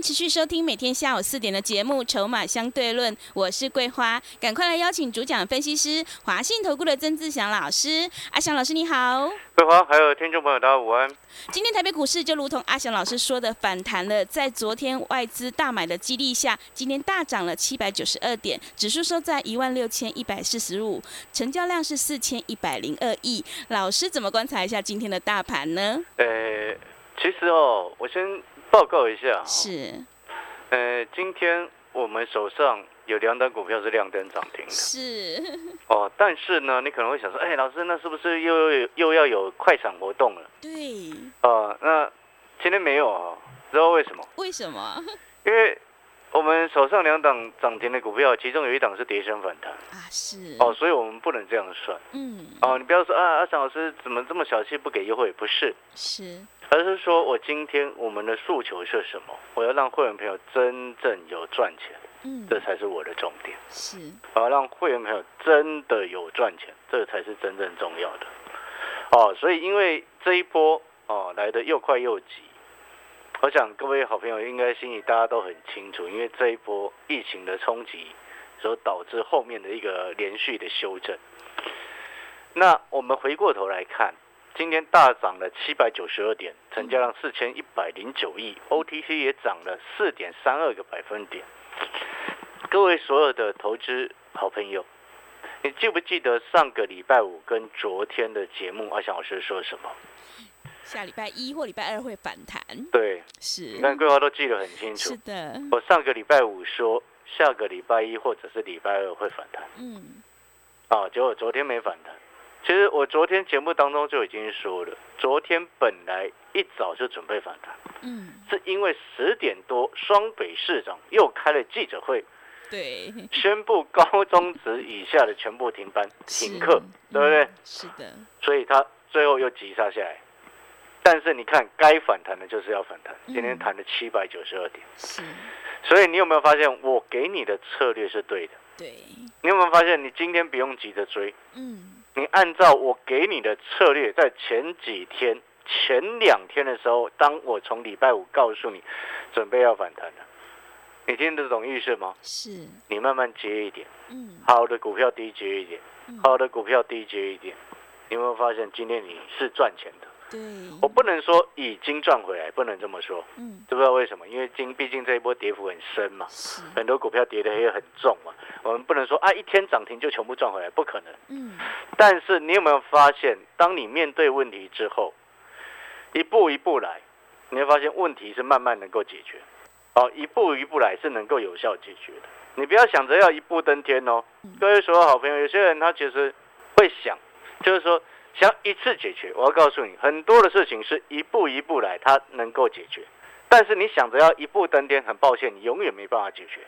持续收听每天下午四点的节目《筹码相对论》，我是桂花，赶快来邀请主讲分析师华信投顾的曾志祥老师。阿祥老师你好，桂花还有听众朋友大家午安。今天台北股市就如同阿祥老师说的反弹了，在昨天外资大买的激励下，今天大涨了七百九十二点，指数收在一万六千一百四十五，成交量是四千一百零二亿。老师怎么观察一下今天的大盘呢？呃，其实哦，我先。报告一下，是，呃，今天我们手上有两档股票是亮灯涨停的，是，哦，但是呢，你可能会想说，哎，老师，那是不是又又又要有快闪活动了？对，呃，那今天没有啊，知道为什么？为什么？因为我们手上两档涨停的股票，其中有一档是跌升反弹啊，是，哦，所以我们不能这样算，嗯，哦，你不要说啊，阿翔老师怎么这么小气，不给优惠？不是，是。而是说，我今天我们的诉求是什么？我要让会员朋友真正有赚钱，嗯，这才是我的重点。是，我要让会员朋友真的有赚钱，这才是真正重要的。哦，所以因为这一波哦来的又快又急，我想各位好朋友应该心里大家都很清楚，因为这一波疫情的冲击所导致后面的一个连续的修正。那我们回过头来看。今天大涨了七百九十二点，成交量四千一百零九亿，OTC 也涨了四点三二个百分点。各位所有的投资好朋友，你记不记得上个礼拜五跟昨天的节目，阿翔老师说什么？下礼拜一或礼拜二会反弹。对，是。你看规划都记得很清楚。是的。我上个礼拜五说，下个礼拜一或者是礼拜二会反弹。嗯。啊，结果昨天没反弹。其实我昨天节目当中就已经说了，昨天本来一早就准备反弹，嗯，是因为十点多双北市长又开了记者会，对，宣布高中职以下的全部停班停课，对不对？是的，所以他最后又急杀下来，但是你看该反弹的就是要反弹，今天弹了七百九十二点，是，所以你有没有发现我给你的策略是对的？对，你有没有发现你今天不用急着追？嗯。你按照我给你的策略，在前几天、前两天的时候，当我从礼拜五告诉你准备要反弹了，你听得懂意思吗？是。你慢慢接一点，嗯，好的股票低接一点，好的股票低接一点，你有没有发现今天你是赚钱的？对，我不能说已经赚回来，不能这么说。嗯，知不知道为什么？因为今毕竟这一波跌幅很深嘛，很多股票跌的也很重嘛。我们不能说啊，一天涨停就全部赚回来，不可能。嗯，但是你有没有发现，当你面对问题之后，一步一步来，你会发现问题是慢慢能够解决。哦，一步一步来是能够有效解决的。你不要想着要一步登天哦。各位所有好朋友，有些人他其实会想，就是说。想一次解决，我要告诉你，很多的事情是一步一步来，它能够解决。但是你想着要一步登天，很抱歉，你永远没办法解决。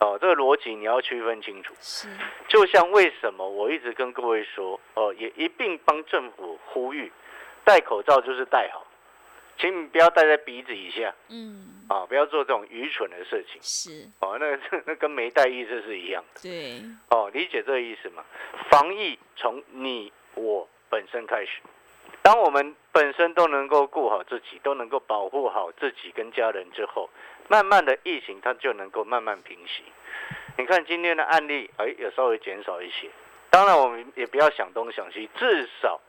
哦，这个逻辑你要区分清楚。是，就像为什么我一直跟各位说，哦，也一并帮政府呼吁，戴口罩就是戴好，请你不要戴在鼻子以下。嗯。啊，不要做这种愚蠢的事情。是。哦，那 那跟没戴意思是一样的。对。哦，理解这个意思吗？防疫从你我。本身开始，当我们本身都能够顾好自己，都能够保护好自己跟家人之后，慢慢的疫情它就能够慢慢平息。你看今天的案例，哎，也稍微减少一些。当然，我们也不要想东想西，至少。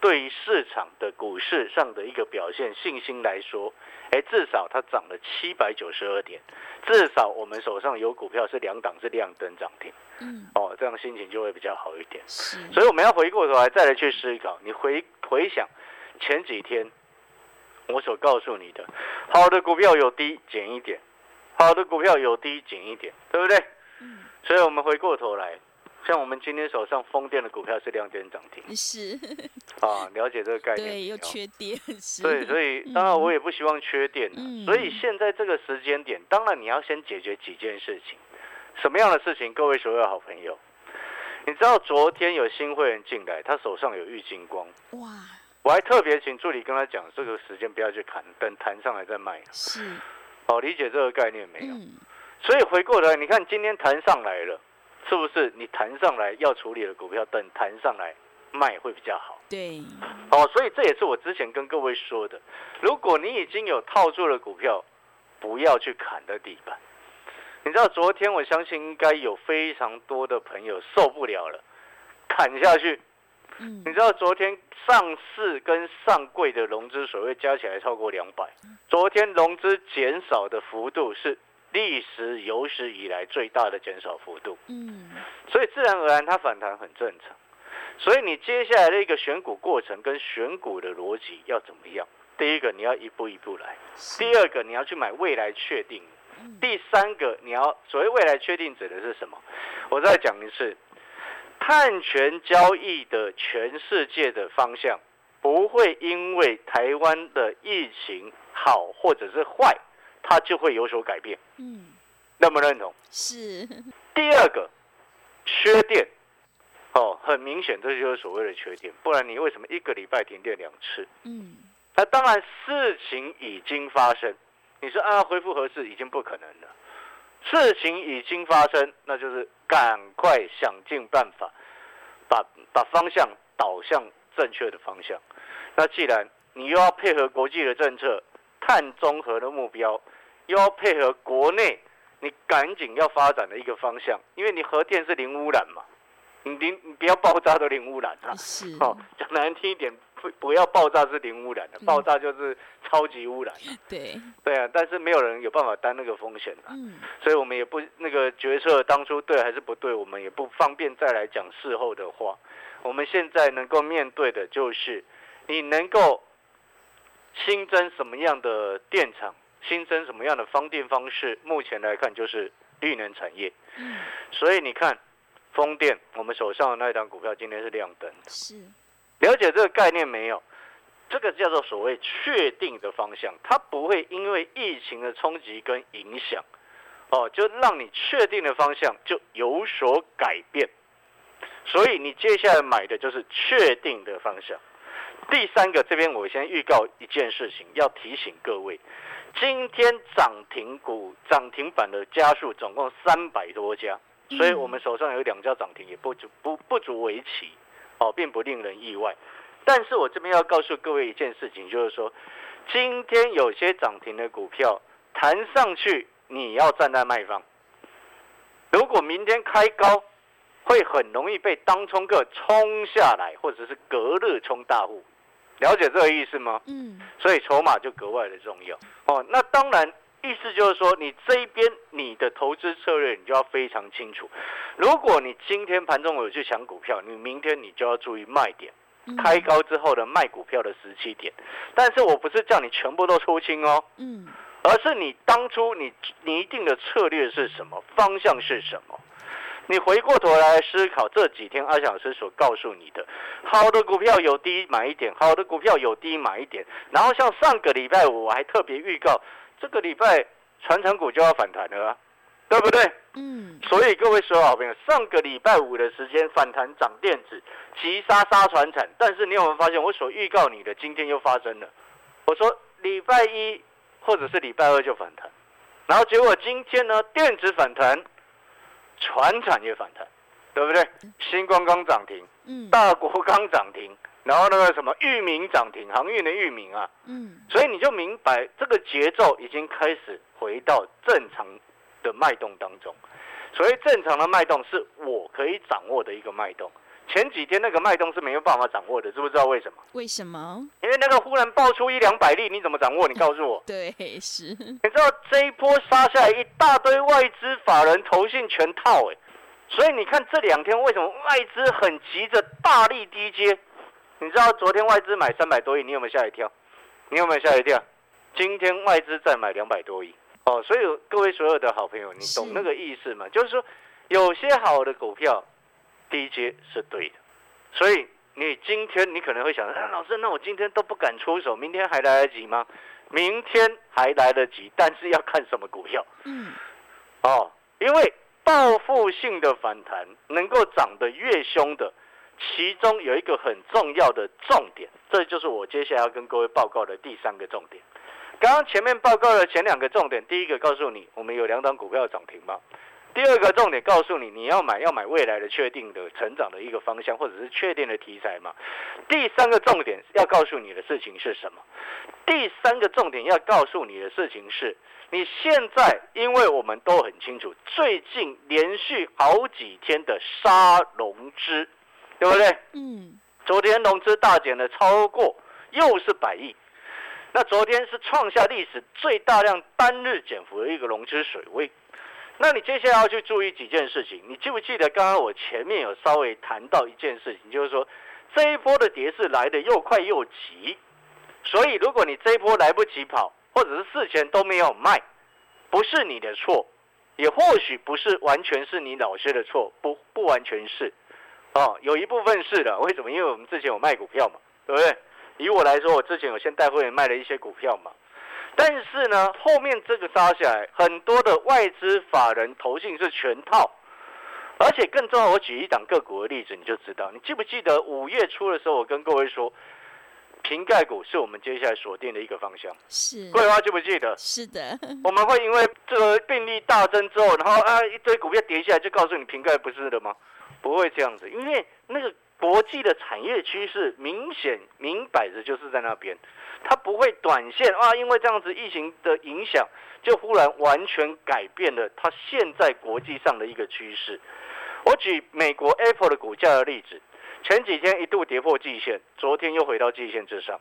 对于市场的股市上的一个表现信心来说，哎，至少它涨了七百九十二点，至少我们手上有股票是两档是亮灯涨停，嗯，哦，这样心情就会比较好一点。是，所以我们要回过头来再来去思考，你回回想前几天我所告诉你的，好的股票有低减一点，好的股票有低减一点，对不对？嗯，所以我们回过头来。像我们今天手上风电的股票是亮点涨停，是啊，了解这个概念。对，又缺电，是。对，所以当然我也不希望缺电。嗯。所以现在这个时间点，当然你要先解决几件事情。什么样的事情？各位所有好朋友，你知道昨天有新会员进来，他手上有玉金光，哇，我还特别请助理跟他讲，这个时间不要去砍，等弹上来再卖。是，好，理解这个概念没有？嗯，所以回过来，你看今天弹上来了，是不是？你弹上来要处理的股票，等弹上来卖会比较好。对，哦，所以这也是我之前跟各位说的，如果你已经有套住了股票，不要去砍的地板。你知道昨天我相信应该有非常多的朋友受不了了，砍下去。嗯你知道昨天上市跟上柜的融资所谓加起来超过两百，昨天融资减少的幅度是历史有史以来最大的减少幅度。嗯，所以自然而然它反弹很正常。所以你接下来的一个选股过程跟选股的逻辑要怎么样？第一个你要一步一步来，第二个你要去买未来确定，嗯第三个你要所谓未来确定指的是什么？我再讲一次，碳权交易的全世界的方向不会因为台湾的疫情好或者是坏，它就会有所改变，嗯，认不认同？是，第二个缺电，哦，很明显这就是所谓的缺电，不然你为什么一个礼拜停电两次？嗯，那当然事情已经发生，你说啊恢复合适已经不可能了，事情已经发生，那就是赶快想尽办法把把方向导向正确的方向。那既然你又要配合国际的政策，碳中和的目标，又要配合国内，你赶紧要发展的一个方向，因为你核电是零污染嘛，你零你不要爆炸都零污染啊。是，哦，讲难听一点，不不要爆炸是零污染的，嗯爆炸就是超级污染。对，对啊，但是没有人有办法担那个风险啊，嗯，所以我们也不那个决策当初对还是不对，我们也不方便再来讲事后的话。我们现在能够面对的就是，你能够新增什么样的电厂，新增什么样的发电方式，目前来看就是绿能产业。嗯，所以你看，风电我们手上的那一档股票今天是亮灯的。是，了解这个概念没有？这个叫做所谓确定的方向，它不会因为疫情的冲击跟影响，哦，就让你确定的方向就有所改变。所以你接下来买的就是确定的方向。第三个，这边我先预告一件事情，要提醒各位，今天涨停股涨停板的家数总共三百多家，所以我们手上有两家涨停，也不足不不足为奇，哦，并不令人意外。但是我这边要告诉各位一件事情，就是说，今天有些涨停的股票弹上去，你要站在卖方。如果明天开高，会很容易被当冲客冲下来，或者是隔日冲大户。了解这个意思吗？嗯，所以筹码就格外的重要哦。那当然，意思就是说，你这一边你的投资策略你就要非常清楚。如果你今天盘中有去抢股票，你明天你就要注意卖点，嗯开，高之后的卖股票的时期点。但是我不是叫你全部都出清哦，嗯，而是你当初你你一定的策略是什么，方向是什么。你回过头来思考这几天阿翔老师所告诉你的，好的股票有低买一点，好的股票有低买一点。然后像上个礼拜五我还特别预告，这个礼拜传承股就要反弹了啊，对不对？嗯，所以各位所有好朋友，上个礼拜五的时间反弹涨电子，急杀杀船产，但是你有没有发现我所预告你的今天又发生了？我说礼拜一或者是礼拜二就反弹，然后结果今天呢电子反弹，船产业反弹，对不对？新光刚涨停，嗯，大国刚涨停，然后那个什么域名涨停，航运的域名啊，嗯，所以你就明白这个节奏已经开始回到正常的脉动当中。所谓正常的脉动是我可以掌握的一个脉动。前几天那个脉动是没有办法掌握的，知不知道为什么？为什么？因为那个忽然爆出一两百例，你怎么掌握？你告诉我。对，是，你知道这一波杀下来一大堆外资法人投信全套哎，所以你看这两天为什么外资很急着大力低接？你知道昨天外资买三百多亿，你有没有吓一跳？你有没有吓一跳？今天外资再买两百多亿哦，所以各位所有的好朋友，你懂那个意思吗？就是说有些好的股票低阶是对的，所以你今天你可能会想，啊，老师，那我今天都不敢出手，明天还来得及吗？明天还来得及，但是要看什么股票嗯，哦，因为报复性的反弹能够涨得越凶的，其中有一个很重要的重点，这就是我接下来要跟各位报告的第三个重点。刚刚前面报告的前两个重点，第一个告诉你我们有两档股票涨停吗？第二个重点告诉你，你要买要买未来的确定的成长的一个方向，或者是确定的题材嘛。第三个重点要告诉你的事情是什么？第三个重点要告诉你的事情是，你现在因为我们都很清楚，最近连续好几天的杀融资，对不对？嗯。昨天融资大减了超过又是百亿，那昨天是创下历史最大量单日减幅的一个融资水位。那你接下来要去注意几件事情，你记不记得刚刚我前面有稍微谈到一件事情，就是说这一波的跌势来的又快又急，所以如果你这一波来不及跑，或者是事前都没有卖，不是你的错，也或许不是完全是你老师的错，不不完全是，哦，有一部分是的，为什么？因为我们之前有卖股票嘛，对不对？以我来说，我之前有先带会员卖了一些股票嘛。但是呢，后面这个杀下来，很多的外资法人投信是全套，而且更重要，我举一档个股的例子，你就知道。你记不记得五月初的时候，我跟各位说，瓶盖股是我们接下来锁定的一个方向。是。桂花记不记得？是的。我们会因为这个病例大增之后，然后啊一堆股票跌下来，就告诉你瓶盖不是的吗？不会这样子，因为那个国际的产业趋势明显明摆着就是在那边。它不会短线啊，因为这样子疫情的影响，就忽然完全改变了它现在国际上的一个趋势。我举美国 Apple 的股价的例子，前几天一度跌破季线，昨天又回到季线之上。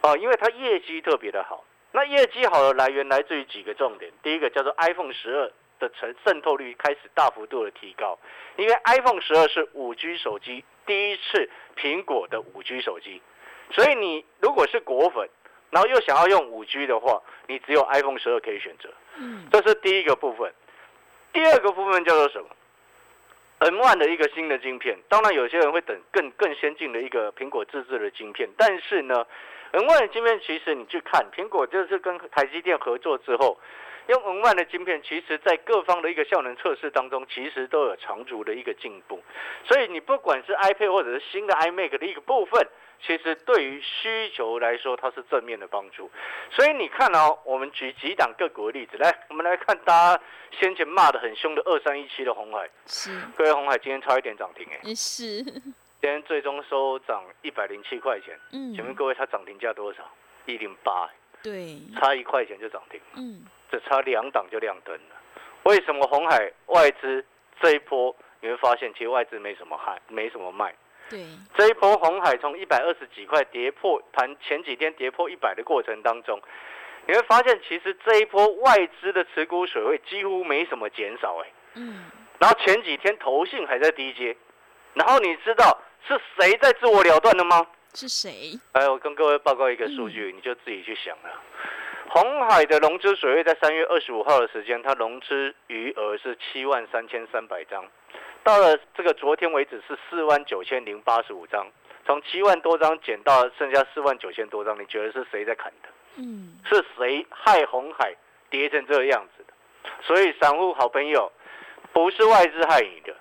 啊，因为它业绩特别的好。那业绩好的来源来自于几个重点，第一个叫做 iPhone 十二的成渗透率开始大幅度的提高，因为 iPhone 十二是五 G 手机第一次苹果的五 G 手机。所以你如果是果粉，然后又想要用五 G 的话，你只有 iPhone 十二可以选择。嗯，这是第一个部分。第二个部分叫做什么？N one 的一个新的晶片。当然，有些人会等更更先进的一个苹果自制的晶片。但是呢，N one 的晶片其实你去看，苹果就是跟台积电合作之后，用 N one 的晶片，其实在各方的一个效能测试当中，其实都有长足的一个进步。所以你不管是 iPad 或者是新的 iMac 的一个部分。其实对于需求来说，它是正面的帮助。所以你看哦，我们举几档个股的例子来，我们来看大家先前骂的很凶的二三一七的红海。是。各位红海今天差一点涨停哎。是。今天最终收涨一百零七块钱。嗯。请问各位，它涨停价多少？一零八。对。差一块钱就涨停。嗯。只差两档就亮灯了。为什么红海外资这一波你会发现，其实外资没什么害，没什么卖。对，这一波红海从一百二十几块跌破盘，前几天跌破一百的过程当中，你会发现其实这一波外资的持股水位几乎没什么减少哎。嗯。然后前几天投信还在低阶，然后你知道是谁在自我了断的吗？是谁？哎，我跟各位报告一个数据，你就自己去想了。红海的融资水位在三月二十五号的时间，它融资余额是七万三千三百张。到了这个昨天为止是四万九千零八十五张，从七万多张减到剩下四万九千多张，你觉得是谁在砍的？嗯，是谁害红海跌成这个样子的？所以散户好朋友，不是外资害你的，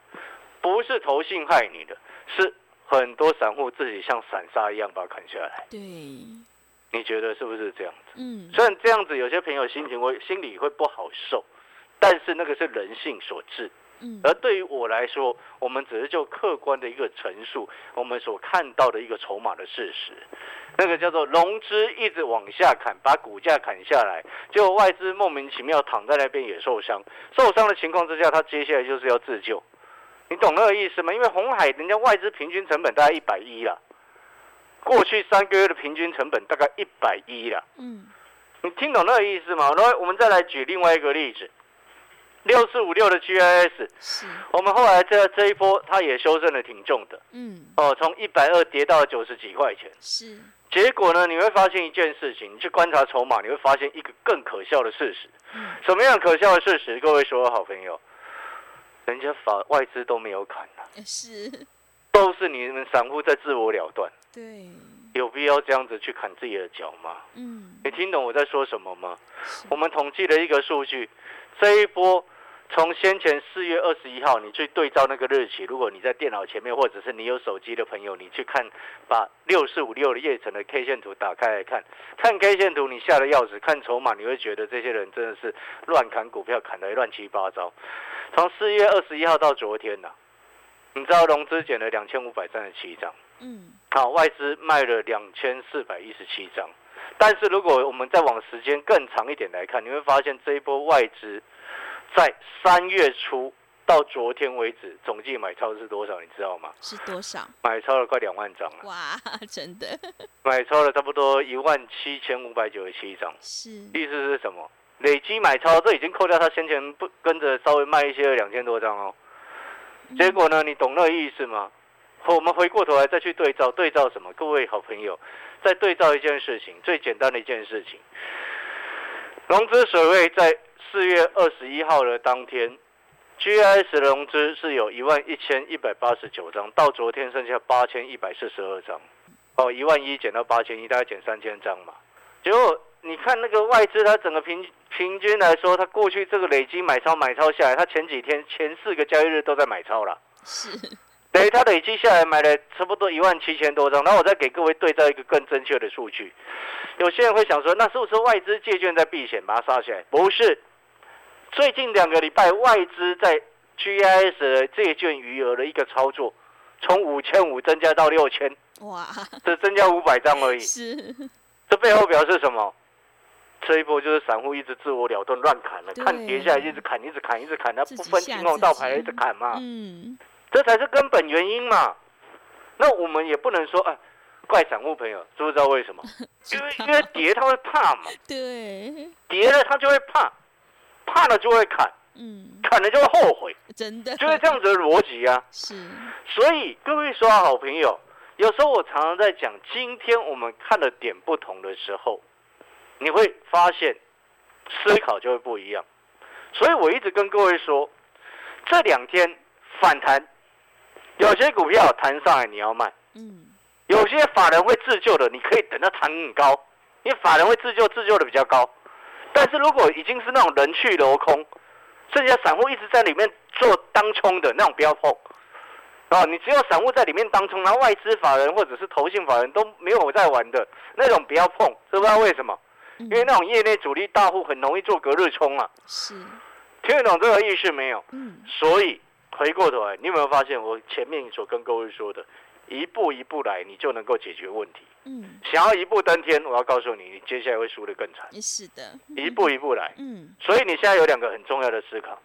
不是投信害你的，是很多散户自己像散沙一样把它砍下来。对，你觉得是不是这样子？嗯，虽然这样子有些朋友心情会心里会不好受，但是那个是人性所致。而对于我来说，我们只是就客观的一个陈述，我们所看到的一个筹码的事实，那个叫做融资一直往下砍，把股价砍下来，结果外资莫名其妙躺在那边也受伤，受伤的情况之下，他接下来就是要自救，你懂那个意思吗？因为红海人家外资平均成本大概一百一了，过去三个月的平均成本大概一百一了，嗯，你听懂那个意思吗？然后我们再来举另外一个例子。六四五六的 GIS，是，我们后来这这一波，它也修正的挺重的，嗯，哦，从一百二跌到九十几块钱，是，结果呢，你会发现一件事情，你去观察筹码，你会发现一个更可笑的事实，嗯。什么样可笑的事实？各位所有好朋友，人家法外资都没有砍啊，是，都是你们散户在自我了断，对，有必要这样子去砍自己的脚吗？嗯，你听懂我在说什么吗？我们统计了一个数据，这一波。从先前四月二十一号，你去对照那个日期，如果你在电脑前面，或者是你有手机的朋友，你去看，把六四五六的叶城的 K 线图打开来看，看 K 线图，你下了钥匙，看筹码，你会觉得这些人真的是乱砍股票，砍得乱七八糟。从四月二十一号到昨天呐，你知道融资减了两千五百三十七张，嗯，好，外资卖了两千四百一十七张。但是如果我们再往时间更长一点来看，你会发现这一波外资。在三月初到昨天为止，总计买超是多少？你知道吗？是多少？买超了快两万张了。哇，真的！买超了差不多一万七千五百九十七张。是。意思是什么？累积买超，这已经扣掉他先前不跟着稍微卖一些两千多张哦。结果呢？你懂那个意思吗？我们回过头来再去对照，对照什么？各位好朋友，再对照一件事情，最简单的一件事情，融资水位在。四月二十一号的当天，GIS 融资是有一万一千一百八十九张，到昨天剩下八千一百四十二张。哦，一万一减到八千一，大概减三千张嘛。结果你看那个外资，它整个平平均来说，它过去这个累积买超买超下来，它前几天前四个交易日都在买超了。是。等于它累积下来买了差不多一万七千多张。然后我再给各位对照一个更正确的数据。有些人会想说，那是不是外资借券在避险把它杀起来？不是。最近两个礼拜，外资在 GIS 的借券余额的一个操作，从五千五增加到六千，哇，这增加五百张而已。是，这背后表示什么？这一波就是散户一直自我了断，乱砍了，看跌下来一直砍，一直砍，一直砍，他不分青红皂白一直砍嘛。嗯，这才是根本原因嘛。那我们也不能说，哎，怪散户朋友，知不知道为什么？因为因为跌他会怕嘛。对，跌了他就会怕。怕了就会砍，嗯，砍了就会后悔，真的就是这样子的逻辑啊。是，所以各位说好朋友，有时候我常常在讲，今天我们看的点不同的时候，你会发现思考就会不一样。所以我一直跟各位说，这两天反弹，有些股票弹上来你要卖，嗯，有些法人会自救的，你可以等它弹很高，因为法人会自救，自救的比较高。但是如果已经是那种人去楼空，剩下散户一直在里面做当冲的那种，不要碰啊！你只有散户在里面当冲，然后外资法人或者是投信法人都没有在玩的那种，不要碰，知不知道为什么？因为那种业内主力大户很容易做隔日冲啊。是，听得懂这个意思没有？嗯。所以回过头来，你有没有发现我前面所跟各位说的，一步一步来，你就能够解决问题。嗯，想要一步登天，我要告诉你，你接下来会输得更惨。是的，一步一步来。嗯，所以你现在有两个很重要的思考。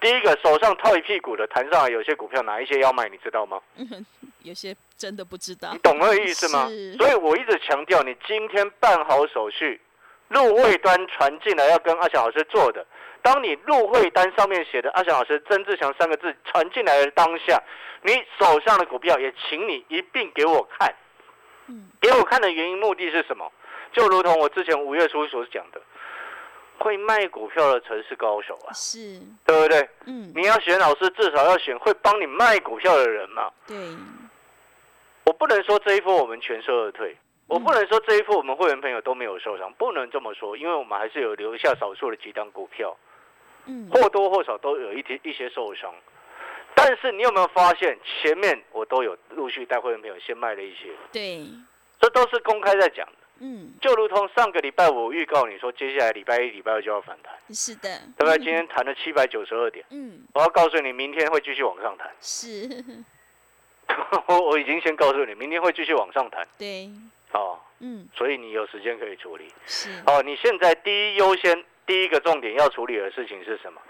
第一个，手上套一屁股的弹上来，有些股票哪一些要卖，你知道吗？有些真的不知道。你懂那个意思吗？所以我一直强调，你今天办好手续，入位端传进来要跟阿翔老师做的。当你入会单上面写的阿翔老师曾志强三个字传进来的当下，你手上的股票也请你一并给我看。给我看的原因目的是什么？就如同我之前五月初所讲的，会卖股票的才是高手啊，是，对不对？嗯，你要选老师，至少要选会帮你卖股票的人嘛。对，我不能说这一波我们全身而退，我不能说这一波我们会员朋友都没有受伤，不能这么说，因为我们还是有留下少数的几张股票，嗯，或多或少都有一些一些受伤。但是你有没有发现，前面我都有陆续带会员朋友先卖了一些？对，这都是公开在讲的。嗯，就如同上个礼拜我预告你说，接下来礼拜一、礼拜二就要反弹。是的，对不对？今天谈了七百九十二点。嗯，我要告诉你，明天会继续往上弹。是，我我已经先告诉你，明天会继续往上弹。对，哦，嗯，所以你有时间可以处理。是，哦，你现在第一优先、第一个重点要处理的事情是什么？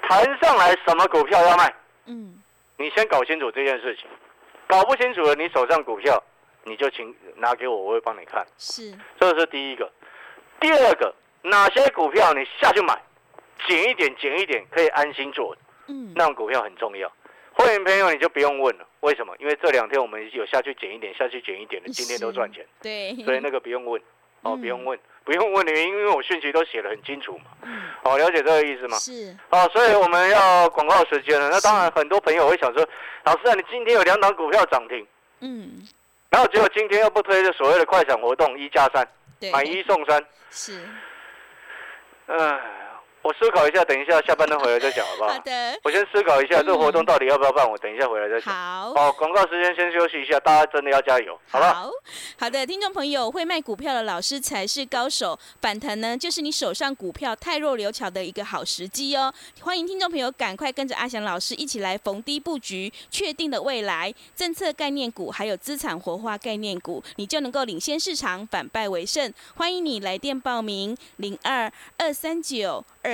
谈上来什么股票要卖？嗯，你先搞清楚这件事情，搞不清楚了，你手上股票你就请拿给我，我会帮你看。是，这是第一个。第二个，哪些股票你下去买，减一点，减一点，可以安心做。嗯，那种股票很重要。会员朋友你就不用问了，为什么？因为这两天我们有下去减一点，下去减一点的，今天都赚钱。对，所以那个不用问，哦，不用问。不用问的原因，因为我讯息都写的很清楚嘛。好，了解这个意思吗？是。哦，所以我们要广告时间了。那当然，很多朋友会想说，老师啊，你今天有两档股票涨停，嗯，然后结果今天又不推这所谓的快闪活动，一加三，买一送三。是。哎，我思考一下，等一下下班灯回来再讲，好不好？好的，我先思考一下这个活动到底要不要办，我等一下回来再讲。好。哦，广告时间先休息一下，大家真的要加油，好吧？好好的，听众朋友，会卖股票的老师才是高手。反弹呢，就是你手上股票太弱留巧的一个好时机哦。欢迎听众朋友赶快跟着阿翔老师一起来逢低布局，确定的未来政策概念股，还有资产活化概念股，你就能够领先市场，反败为胜。欢迎你来电报名零二二三九二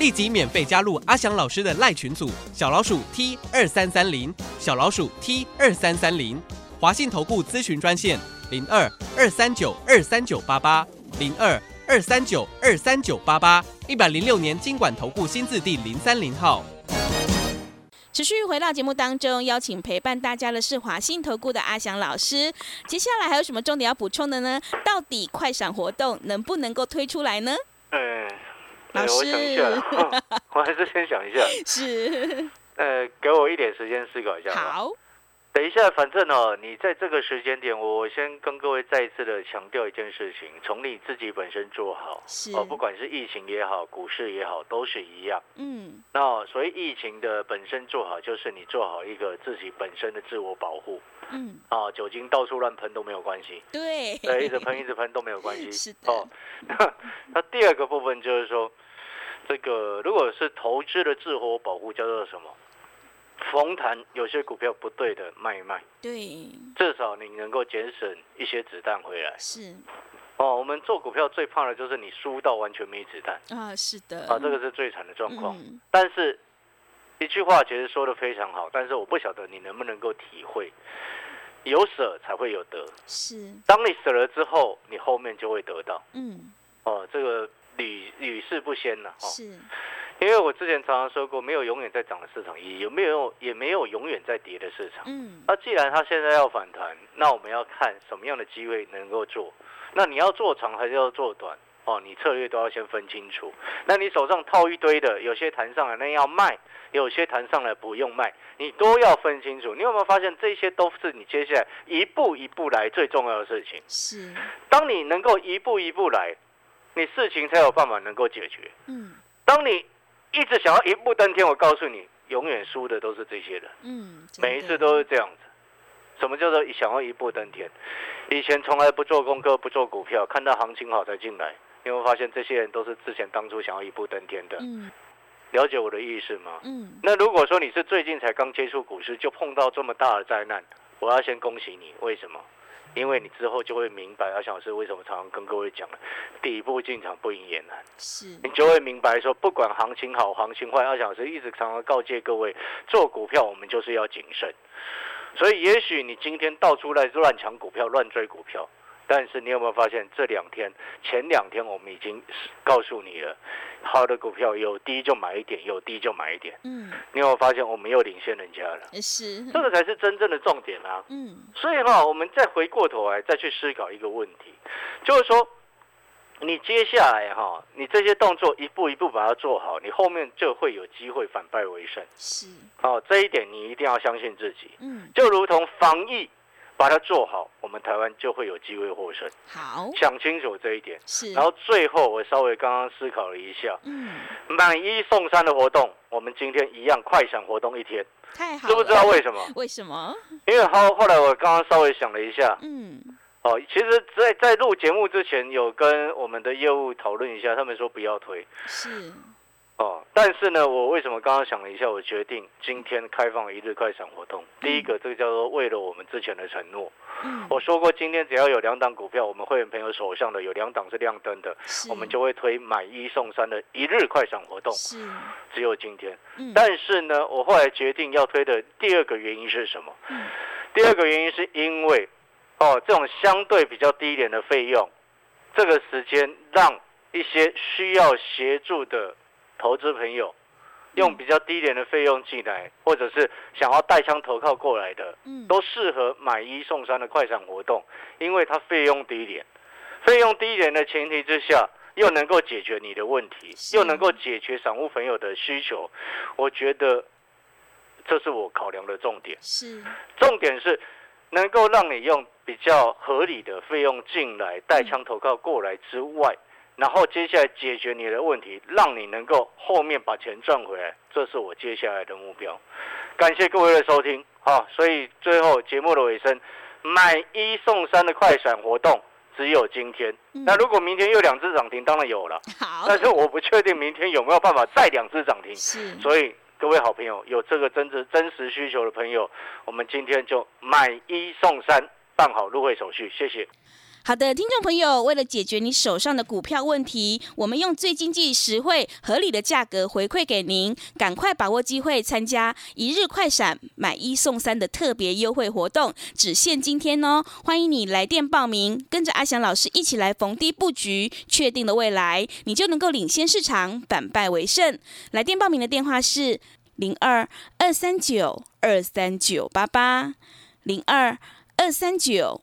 立即免费加入阿翔老师的赖群组，小老鼠 T 二三三零，小老鼠 T 二三三零，华信投顾咨询专线零二二三九二三九八八零二二三九二三九八八，一百零六年经管投顾新字第零三零号。持续回到节目当中，邀请陪伴大家的是华信投顾的阿翔老师。接下来还有什么重点要补充的呢？到底快闪活动能不能够推出来呢？嗯，老我想一下，我还是先想一下。是，呃，给我一点时间思考一下。好，等一下，反正哦，你在这个时间点，我先跟各位再一次的强调一件事情：从你自己本身做好，是哦，不管是疫情也好，股市也好，都是一样。嗯，那所以疫情的本身做好，就是你做好一个自己本身的自我保护。嗯，啊，酒精到处乱喷都没有关系，对，对，一直喷一直喷都没有关系。是的哦，那那第二个部分就是说，这个如果是投资的自我保护，叫做什么？逢弹有些股票不对的卖一卖，对，至少你能够节省一些子弹回来。是哦，我们做股票最怕的就是你输到完全没子弹啊，是的，啊，这个是最惨的状况。嗯但是一句话其实说的非常好，但是我不晓得你能不能够体会，有舍才会有得。是，当你舍了之后，你后面就会得到。嗯，哦，这个屡屡试不鲜了、哦。是，因为我之前常常说过，没有永远在涨的市场，也有没有也没有永远在跌的市场。嗯，那既然它现在要反弹，那我们要看什么样的机会能够做。那你要做长还是要做短？哦，你策略都要先分清楚。那你手上套一堆的，有些弹上来那要卖，有些弹上来不用卖，你都要分清楚。你有没有发现，这些都是你接下来一步一步来最重要的事情？是，当你能够一步一步来，你事情才有办法能够解决。嗯当你一直想要一步登天，我告诉你，永远输的都是这些人，嗯，每一次都是这样子。什么叫做想要一步登天？以前从来不做功课、不做股票，看到行情好才进来。你会发现，这些人都是之前当初想要一步登天的。嗯了解我的意思吗？嗯，那如果说你是最近才刚接触股市，就碰到这么大的灾难，我要先恭喜你。为什么？因为你之后就会明白，阿翔老师为什么常常跟各位讲了，第一步进场不赢也难。是，你就会明白说，不管行情好行情坏，阿翔老师一直常常告诫各位，做股票我们就是要谨慎。所以，也许你今天到处来乱抢股票、乱追股票，但是你有没有发现，这两天、前两天我们已经告诉你了，好的股票有低就买一点，有低就买一点。嗯，你有没有发现，我们又领先人家了？是，这个才是真正的重点啊！嗯所以哈，我们再回过头来再去思考一个问题，就是说，你接下来哈，你这些动作一步一步把它做好，你后面就会有机会反败为胜。是，哦，这一点你一定要相信自己。嗯就如同防疫，把它做好，我们台湾就会有机会获胜。好，想清楚这一点。是，然后最后，我稍微刚刚思考了一下，嗯，买一送三的活动，我们今天一样快闪活动一天，太好，知不知道？为什么？为什么？因为后后来我刚刚稍微想了一下，嗯哦，其实在，在录节目之前，有跟我们的业务讨论一下，他们说不要推是，哦。但是呢，我为什么刚刚想了一下，我决定今天开放一日快闪活动。第一个，这个叫做为了我们之前的承诺。嗯，我说过，今天只要有两档股票，我们会员朋友手上的有两档是亮灯的，我们就会推买一送三的一日快闪活动。是，只有今天。嗯，但是呢，我后来决定要推的第二个原因是什么？嗯第二个原因是因为，哦，这种相对比较低一点的费用，这个时间让一些需要协助的投资朋友，用比较低廉的费用进来，或者是想要带枪投靠过来的，嗯，都适合买一送三的快闪活动，因为它费用低廉，费用低廉的前提之下，又能够解决你的问题，又能够解决散户朋友的需求，我觉得这是我考量的重点。是，重点是能够让你用比较合理的费用进来带枪投靠过来之外，然后接下来解决你的问题，让你能够后面把钱赚回来，这是我接下来的目标。感谢各位的收听，好，所以最后节目的尾声，买一送三的快闪活动只有今天。嗯那如果明天又两只涨停，当然有了，好，但是我不确定明天有没有办法再两只涨停。是，所以各位好朋友，有这个真实真实需求的朋友，我们今天就买一送三，办好入会手续，谢谢。好的，听众朋友，为了解决你手上的股票问题，我们用最经济、实惠、合理的价格回馈给您，赶快把握机会参加一日快闪买一送三的特别优惠活动，只限今天哦！欢迎你来电报名，跟着阿翔老师一起来逢低布局，确定的未来，你就能够领先市场，反败为胜。来电报名的电话是零二二三九二三九八八零二二三九。